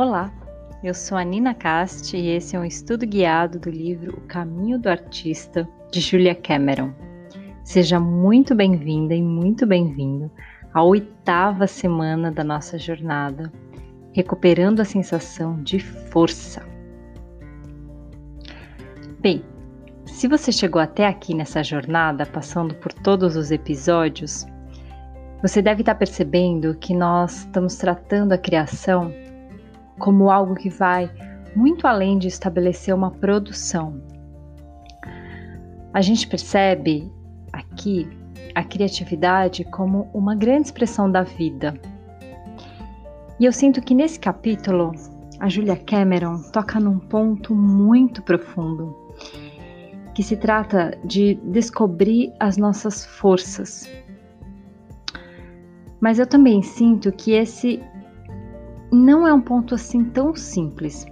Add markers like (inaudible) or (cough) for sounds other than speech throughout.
Olá, eu sou a Nina Cast e esse é um estudo guiado do livro O Caminho do Artista, de Julia Cameron. Seja muito bem-vinda e muito bem-vindo à oitava semana da nossa jornada, recuperando a sensação de força. Bem, se você chegou até aqui nessa jornada, passando por todos os episódios, você deve estar percebendo que nós estamos tratando a criação como algo que vai muito além de estabelecer uma produção. A gente percebe aqui a criatividade como uma grande expressão da vida. E eu sinto que nesse capítulo a Julia Cameron toca num ponto muito profundo, que se trata de descobrir as nossas forças. Mas eu também sinto que esse não é um ponto assim tão simples,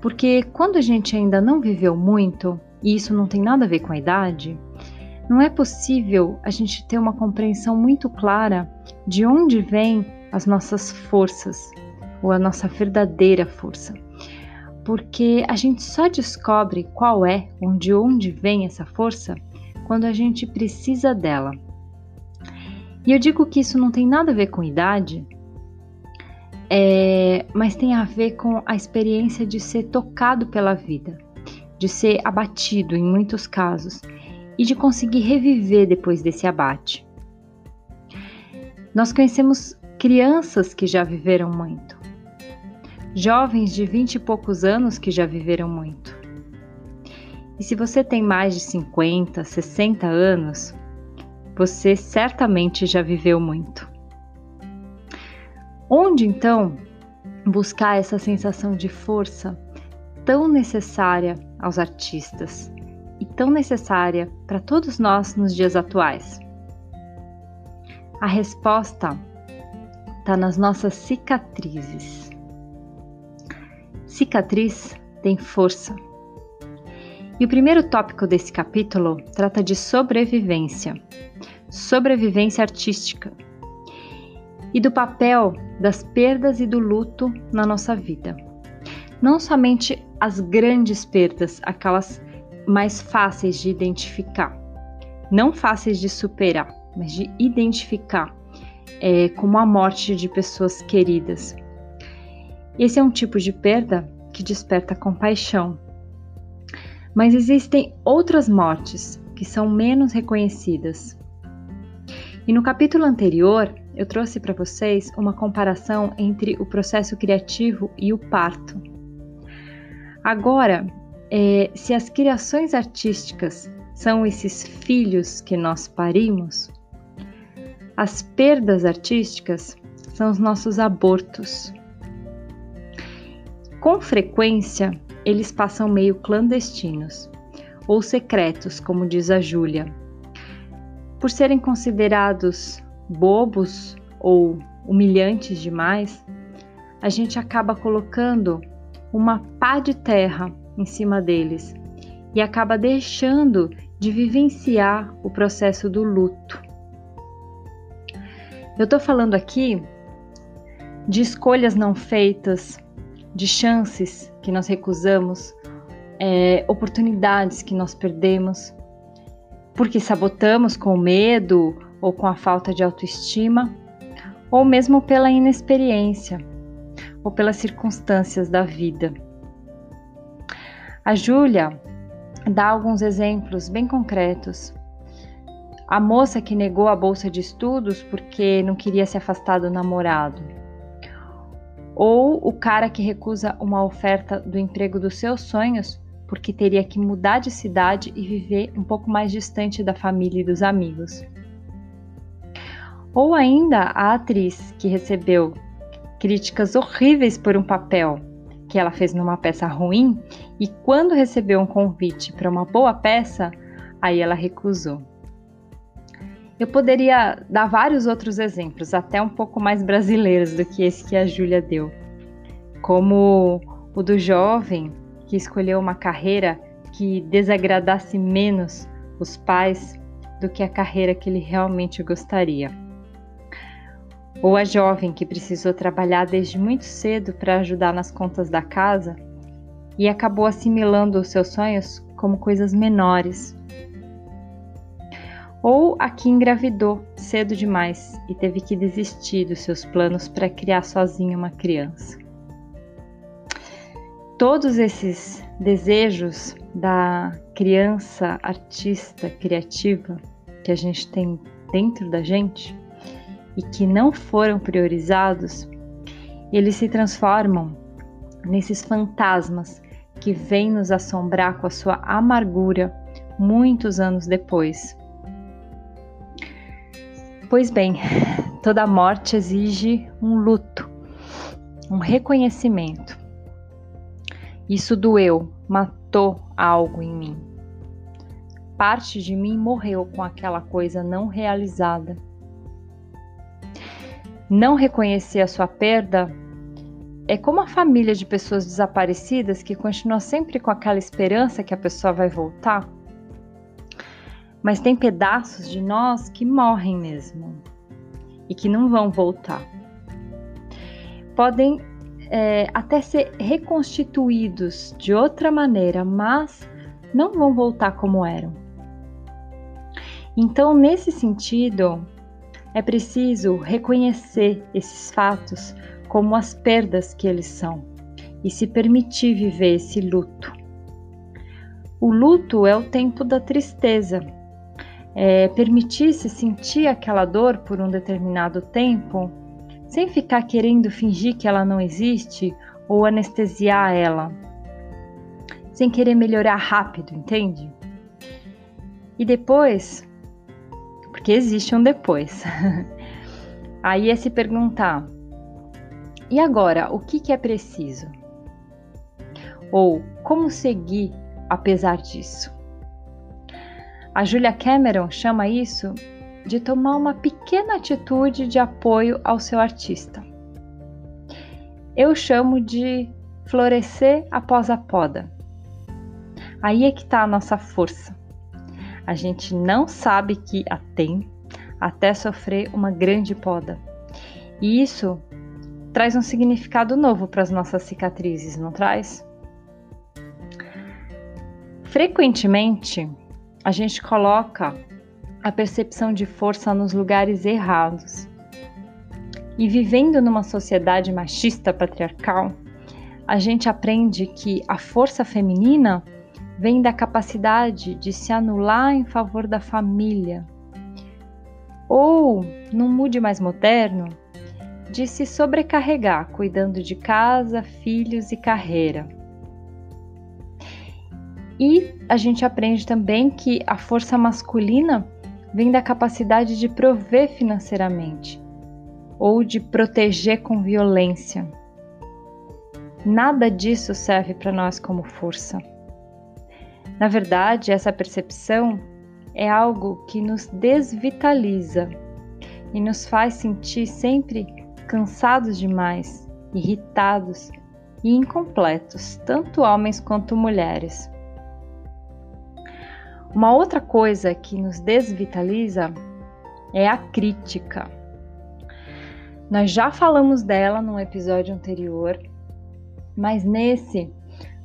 porque quando a gente ainda não viveu muito, e isso não tem nada a ver com a idade, não é possível a gente ter uma compreensão muito clara de onde vêm as nossas forças ou a nossa verdadeira força. Porque a gente só descobre qual é, onde onde vem essa força, quando a gente precisa dela. E eu digo que isso não tem nada a ver com idade, é, mas tem a ver com a experiência de ser tocado pela vida, de ser abatido em muitos casos e de conseguir reviver depois desse abate. Nós conhecemos crianças que já viveram muito, jovens de vinte e poucos anos que já viveram muito. E se você tem mais de 50, 60 anos, você certamente já viveu muito. Onde então buscar essa sensação de força tão necessária aos artistas e tão necessária para todos nós nos dias atuais? A resposta está nas nossas cicatrizes. Cicatriz tem força. E o primeiro tópico desse capítulo trata de sobrevivência, sobrevivência artística e do papel das perdas e do luto na nossa vida. Não somente as grandes perdas, aquelas mais fáceis de identificar, não fáceis de superar, mas de identificar, é, como a morte de pessoas queridas. Esse é um tipo de perda que desperta compaixão. Mas existem outras mortes que são menos reconhecidas. E no capítulo anterior, eu trouxe para vocês uma comparação entre o processo criativo e o parto. Agora, é, se as criações artísticas são esses filhos que nós parimos, as perdas artísticas são os nossos abortos. Com frequência, eles passam meio clandestinos ou secretos, como diz a Júlia. Por serem considerados bobos ou humilhantes demais, a gente acaba colocando uma pá de terra em cima deles e acaba deixando de vivenciar o processo do luto. Eu estou falando aqui de escolhas não feitas, de chances que nós recusamos, é, oportunidades que nós perdemos, porque sabotamos com medo ou com a falta de autoestima, ou mesmo pela inexperiência ou pelas circunstâncias da vida. A Júlia dá alguns exemplos bem concretos. A moça que negou a bolsa de estudos porque não queria se afastar do namorado. Ou o cara que recusa uma oferta do emprego dos seus sonhos porque teria que mudar de cidade e viver um pouco mais distante da família e dos amigos. Ou ainda a atriz que recebeu críticas horríveis por um papel que ela fez numa peça ruim e quando recebeu um convite para uma boa peça, aí ela recusou. Eu poderia dar vários outros exemplos, até um pouco mais brasileiros do que esse que a Júlia deu, como o do jovem que escolheu uma carreira que desagradasse menos os pais do que a carreira que ele realmente gostaria Ou a jovem que precisou trabalhar desde muito cedo para ajudar nas contas da casa e acabou assimilando os seus sonhos como coisas menores. Ou a que engravidou cedo demais e teve que desistir dos seus planos para criar sozinha uma criança. Todos esses desejos da criança artista criativa que a gente tem dentro da gente e que não foram priorizados, eles se transformam nesses fantasmas que vêm nos assombrar com a sua amargura muitos anos depois. Pois bem, toda morte exige um luto, um reconhecimento. Isso doeu, matou algo em mim. Parte de mim morreu com aquela coisa não realizada. Não reconhecer a sua perda é como a família de pessoas desaparecidas que continua sempre com aquela esperança que a pessoa vai voltar. Mas tem pedaços de nós que morrem mesmo e que não vão voltar. Podem é, até ser reconstituídos de outra maneira, mas não vão voltar como eram. Então, nesse sentido, é preciso reconhecer esses fatos como as perdas que eles são e se permitir viver esse luto. O luto é o tempo da tristeza. É permitir-se sentir aquela dor por um determinado tempo, sem ficar querendo fingir que ela não existe ou anestesiar ela, sem querer melhorar rápido, entende? E depois, porque existe um depois, (laughs) aí é se perguntar: e agora, o que, que é preciso? Ou como seguir apesar disso? A Julia Cameron chama isso de tomar uma pequena atitude de apoio ao seu artista. Eu chamo de florescer após a poda. Aí é que está a nossa força. A gente não sabe que a tem até sofrer uma grande poda. E isso traz um significado novo para as nossas cicatrizes, não traz? Frequentemente, a gente coloca a percepção de força nos lugares errados. E vivendo numa sociedade machista patriarcal, a gente aprende que a força feminina vem da capacidade de se anular em favor da família. Ou, num mude mais moderno, de se sobrecarregar cuidando de casa, filhos e carreira. E a gente aprende também que a força masculina vem da capacidade de prover financeiramente ou de proteger com violência. Nada disso serve para nós como força. Na verdade, essa percepção é algo que nos desvitaliza e nos faz sentir sempre cansados demais, irritados e incompletos, tanto homens quanto mulheres. Uma outra coisa que nos desvitaliza é a crítica. Nós já falamos dela num episódio anterior, mas nesse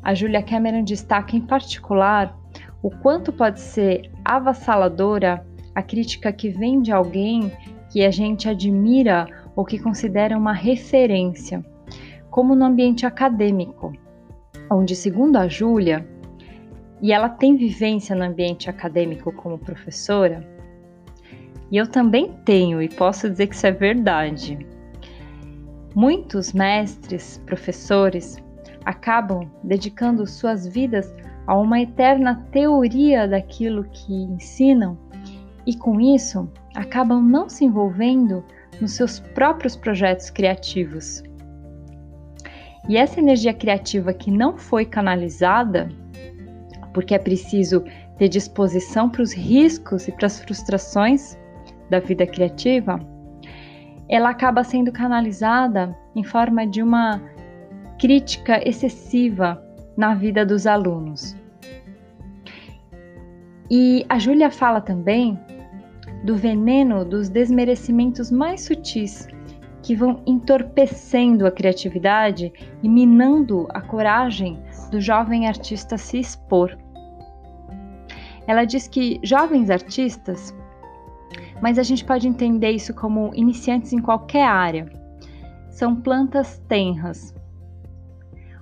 a Julia Cameron destaca em particular o quanto pode ser avassaladora a crítica que vem de alguém que a gente admira ou que considera uma referência, como no ambiente acadêmico, onde, segundo a Júlia, e ela tem vivência no ambiente acadêmico como professora, e eu também tenho e posso dizer que isso é verdade. Muitos mestres, professores, acabam dedicando suas vidas a uma eterna teoria daquilo que ensinam e com isso acabam não se envolvendo nos seus próprios projetos criativos. E essa energia criativa que não foi canalizada, porque é preciso ter disposição para os riscos e para as frustrações da vida criativa, ela acaba sendo canalizada em forma de uma crítica excessiva na vida dos alunos. E a Júlia fala também do veneno dos desmerecimentos mais sutis que vão entorpecendo a criatividade e minando a coragem do jovem artista se expor. Ela diz que jovens artistas, mas a gente pode entender isso como iniciantes em qualquer área, são plantas tenras.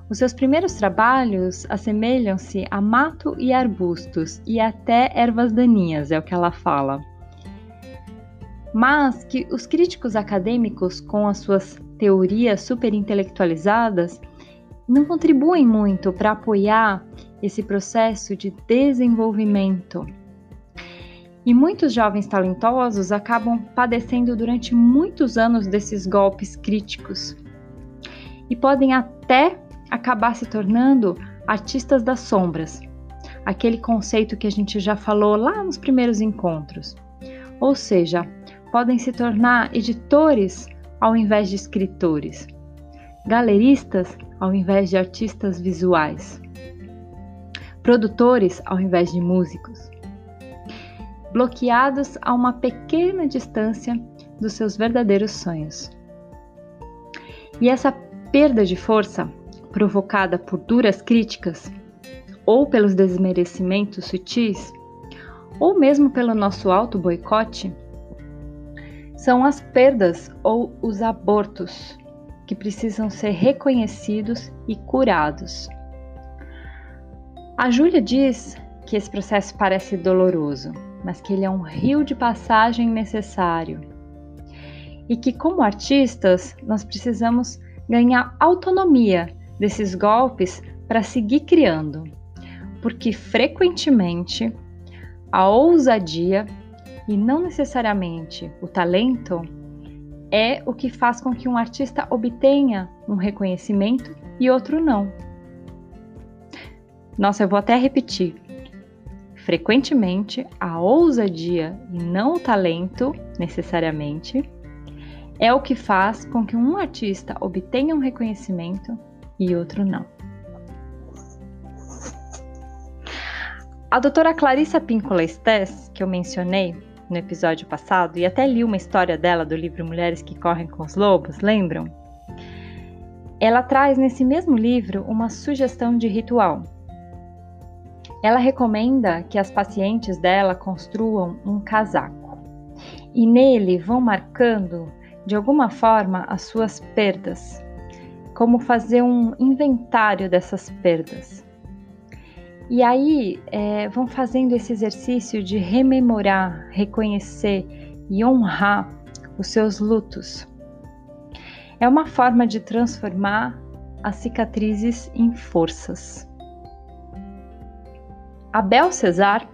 Os seus primeiros trabalhos assemelham-se a mato e arbustos e até ervas daninhas, é o que ela fala mas que os críticos acadêmicos, com as suas teorias superintelectualizadas, não contribuem muito para apoiar esse processo de desenvolvimento. E muitos jovens talentosos acabam padecendo durante muitos anos desses golpes críticos e podem até acabar se tornando artistas das sombras, aquele conceito que a gente já falou lá nos primeiros encontros. Ou seja, podem se tornar editores ao invés de escritores, galeristas ao invés de artistas visuais, produtores ao invés de músicos, bloqueados a uma pequena distância dos seus verdadeiros sonhos. E essa perda de força, provocada por duras críticas, ou pelos desmerecimentos sutis, ou mesmo pelo nosso auto-boicote, são as perdas ou os abortos que precisam ser reconhecidos e curados. A Júlia diz que esse processo parece doloroso, mas que ele é um rio de passagem necessário. E que, como artistas, nós precisamos ganhar autonomia desses golpes para seguir criando, porque frequentemente a ousadia e não necessariamente o talento é o que faz com que um artista obtenha um reconhecimento e outro não. Nossa, eu vou até repetir. Frequentemente, a ousadia e não o talento, necessariamente, é o que faz com que um artista obtenha um reconhecimento e outro não. A doutora Clarissa Píncola Estes, que eu mencionei, no episódio passado e até li uma história dela do livro Mulheres que Correm com os Lobos, lembram? Ela traz nesse mesmo livro uma sugestão de ritual. Ela recomenda que as pacientes dela construam um casaco e nele vão marcando de alguma forma as suas perdas, como fazer um inventário dessas perdas. E aí é, vão fazendo esse exercício de rememorar, reconhecer e honrar os seus lutos. É uma forma de transformar as cicatrizes em forças. Abel Cesar,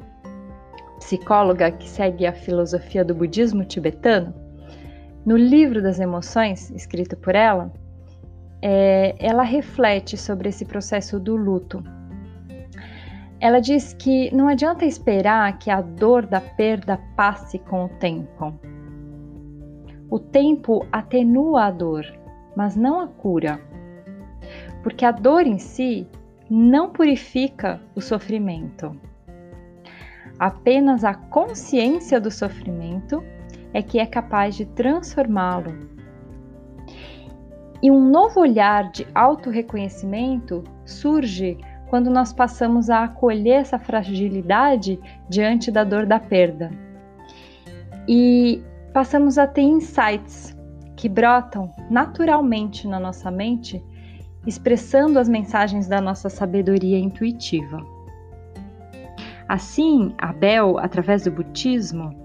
psicóloga que segue a filosofia do budismo tibetano, no livro das emoções, escrito por ela, é, ela reflete sobre esse processo do luto ela diz que não adianta esperar que a dor da perda passe com o tempo. O tempo atenua a dor, mas não a cura. Porque a dor em si não purifica o sofrimento. Apenas a consciência do sofrimento é que é capaz de transformá-lo. E um novo olhar de autorreconhecimento surge quando nós passamos a acolher essa fragilidade diante da dor da perda. E passamos a ter insights que brotam naturalmente na nossa mente, expressando as mensagens da nossa sabedoria intuitiva. Assim, Abel, através do budismo,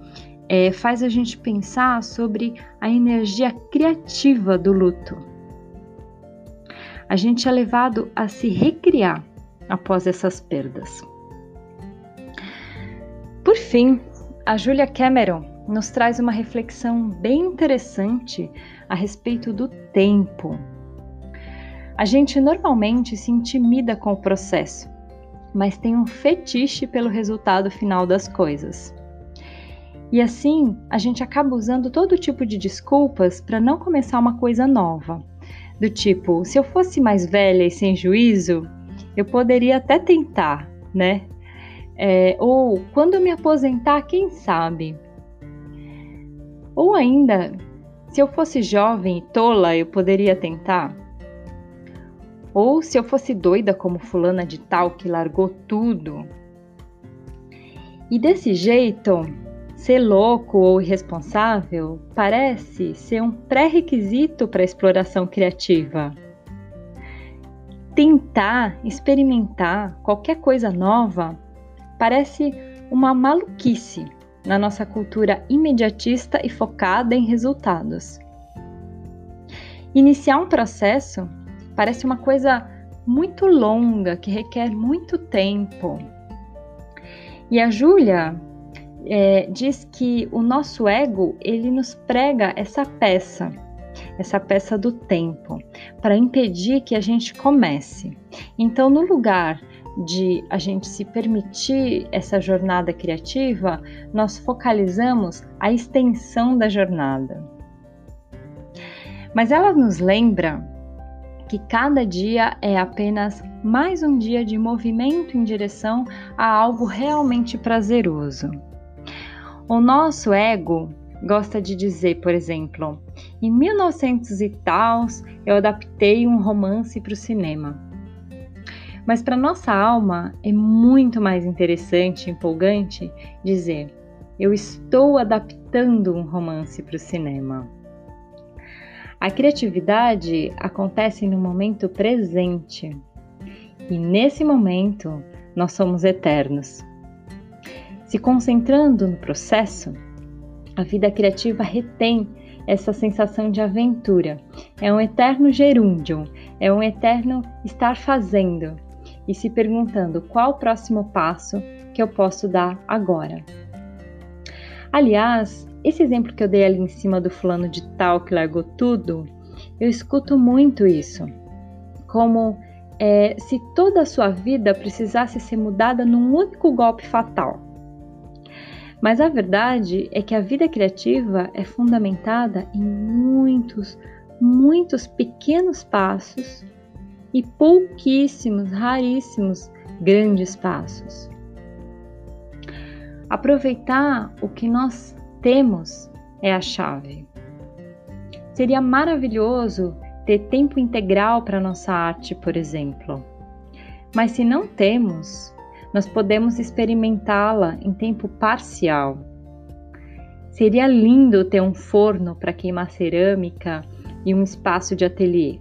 é, faz a gente pensar sobre a energia criativa do luto. A gente é levado a se recriar após essas perdas. Por fim, a Julia Cameron nos traz uma reflexão bem interessante a respeito do tempo. A gente normalmente se intimida com o processo, mas tem um fetiche pelo resultado final das coisas. E assim, a gente acaba usando todo tipo de desculpas para não começar uma coisa nova. Do tipo, se eu fosse mais velha e sem juízo, eu poderia até tentar, né? É, ou quando eu me aposentar, quem sabe? Ou ainda, se eu fosse jovem e tola, eu poderia tentar? Ou se eu fosse doida como fulana de tal que largou tudo? E desse jeito, ser louco ou irresponsável parece ser um pré-requisito para a exploração criativa. Tentar, experimentar qualquer coisa nova parece uma maluquice na nossa cultura imediatista e focada em resultados. Iniciar um processo parece uma coisa muito longa que requer muito tempo. E a Júlia é, diz que o nosso ego ele nos prega essa peça, essa peça do tempo, para impedir que a gente comece. Então, no lugar de a gente se permitir essa jornada criativa, nós focalizamos a extensão da jornada. Mas ela nos lembra que cada dia é apenas mais um dia de movimento em direção a algo realmente prazeroso. O nosso ego gosta de dizer, por exemplo, em 1900 e tal eu adaptei um romance para o cinema. Mas para nossa alma é muito mais interessante empolgante dizer: eu estou adaptando um romance para o cinema. A criatividade acontece no momento presente e nesse momento nós somos eternos. Se concentrando no processo, a vida criativa retém essa sensação de aventura. É um eterno gerúndio, é um eterno estar fazendo, e se perguntando qual o próximo passo que eu posso dar agora. Aliás, esse exemplo que eu dei ali em cima do fulano de tal que largou tudo, eu escuto muito isso, como é, se toda a sua vida precisasse ser mudada num único golpe fatal. Mas a verdade é que a vida criativa é fundamentada em muitos, muitos pequenos passos e pouquíssimos, raríssimos grandes passos. Aproveitar o que nós temos é a chave. Seria maravilhoso ter tempo integral para nossa arte, por exemplo. Mas se não temos, nós podemos experimentá-la em tempo parcial. Seria lindo ter um forno para queimar cerâmica e um espaço de ateliê.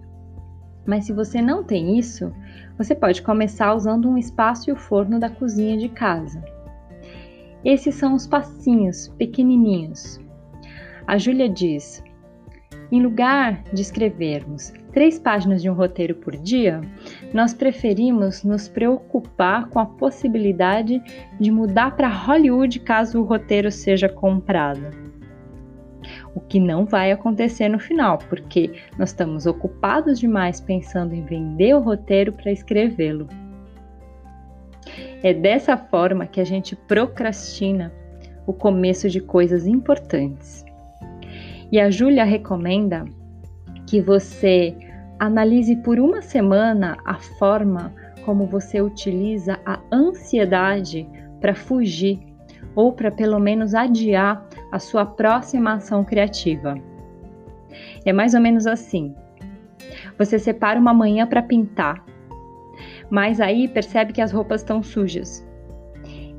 Mas se você não tem isso, você pode começar usando um espaço e o forno da cozinha de casa. Esses são os passinhos pequenininhos. A Júlia diz: em lugar de escrevermos três páginas de um roteiro por dia, nós preferimos nos preocupar com a possibilidade de mudar para Hollywood caso o roteiro seja comprado o que não vai acontecer no final, porque nós estamos ocupados demais pensando em vender o roteiro para escrevê-lo. É dessa forma que a gente procrastina o começo de coisas importantes. E a Júlia recomenda que você analise por uma semana a forma como você utiliza a ansiedade para fugir ou para pelo menos adiar a sua próxima ação criativa. É mais ou menos assim. Você separa uma manhã para pintar, mas aí percebe que as roupas estão sujas.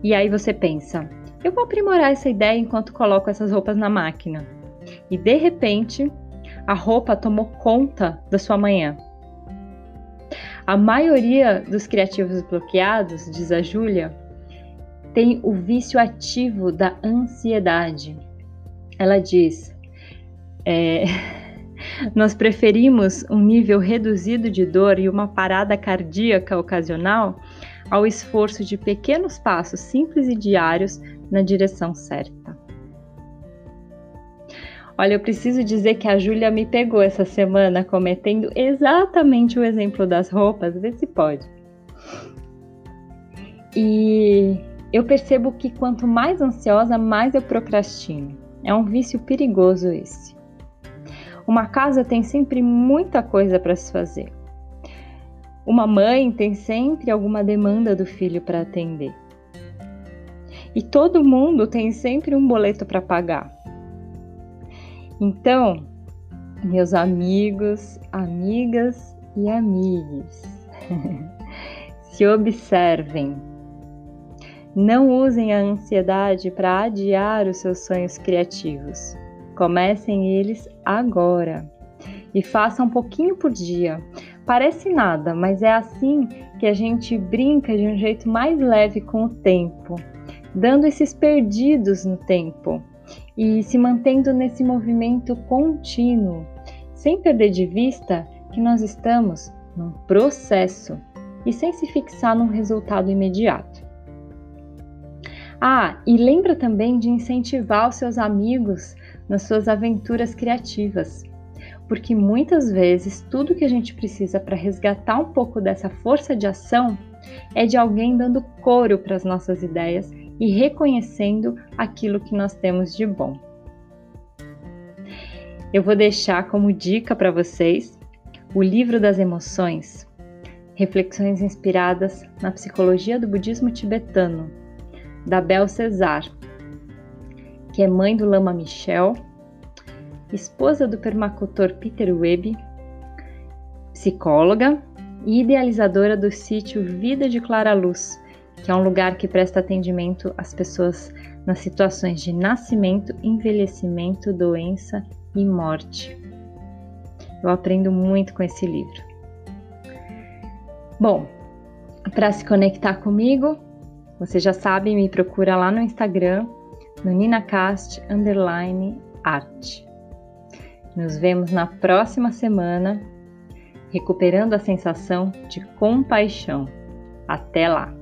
E aí você pensa: eu vou aprimorar essa ideia enquanto coloco essas roupas na máquina. E de repente, a roupa tomou conta da sua manhã. A maioria dos criativos bloqueados, diz a Júlia, tem o vício ativo da ansiedade. Ela diz: é, (laughs) nós preferimos um nível reduzido de dor e uma parada cardíaca ocasional ao esforço de pequenos passos simples e diários na direção certa. Olha, eu preciso dizer que a Júlia me pegou essa semana cometendo exatamente o exemplo das roupas, vê se pode. E eu percebo que quanto mais ansiosa, mais eu procrastino. É um vício perigoso esse. Uma casa tem sempre muita coisa para se fazer. Uma mãe tem sempre alguma demanda do filho para atender. E todo mundo tem sempre um boleto para pagar. Então, meus amigos, amigas e amigos. (laughs) Se observem. Não usem a ansiedade para adiar os seus sonhos criativos. Comecem eles agora e façam um pouquinho por dia. Parece nada, mas é assim que a gente brinca de um jeito mais leve com o tempo, dando esses perdidos no tempo e se mantendo nesse movimento contínuo, sem perder de vista que nós estamos num processo e sem se fixar num resultado imediato. Ah, e lembra também de incentivar os seus amigos nas suas aventuras criativas, porque muitas vezes tudo que a gente precisa para resgatar um pouco dessa força de ação é de alguém dando coro para as nossas ideias e reconhecendo aquilo que nós temos de bom. Eu vou deixar como dica para vocês o livro das emoções, reflexões inspiradas na psicologia do budismo tibetano, da Bel Cesar, que é mãe do Lama Michel, esposa do permacultor Peter Webb, psicóloga e idealizadora do sítio Vida de Clara Luz, que é um lugar que presta atendimento às pessoas nas situações de nascimento, envelhecimento, doença e morte. Eu aprendo muito com esse livro. Bom, para se conectar comigo, você já sabe, me procura lá no Instagram, no ninacast underline art. Nos vemos na próxima semana, recuperando a sensação de compaixão. Até lá!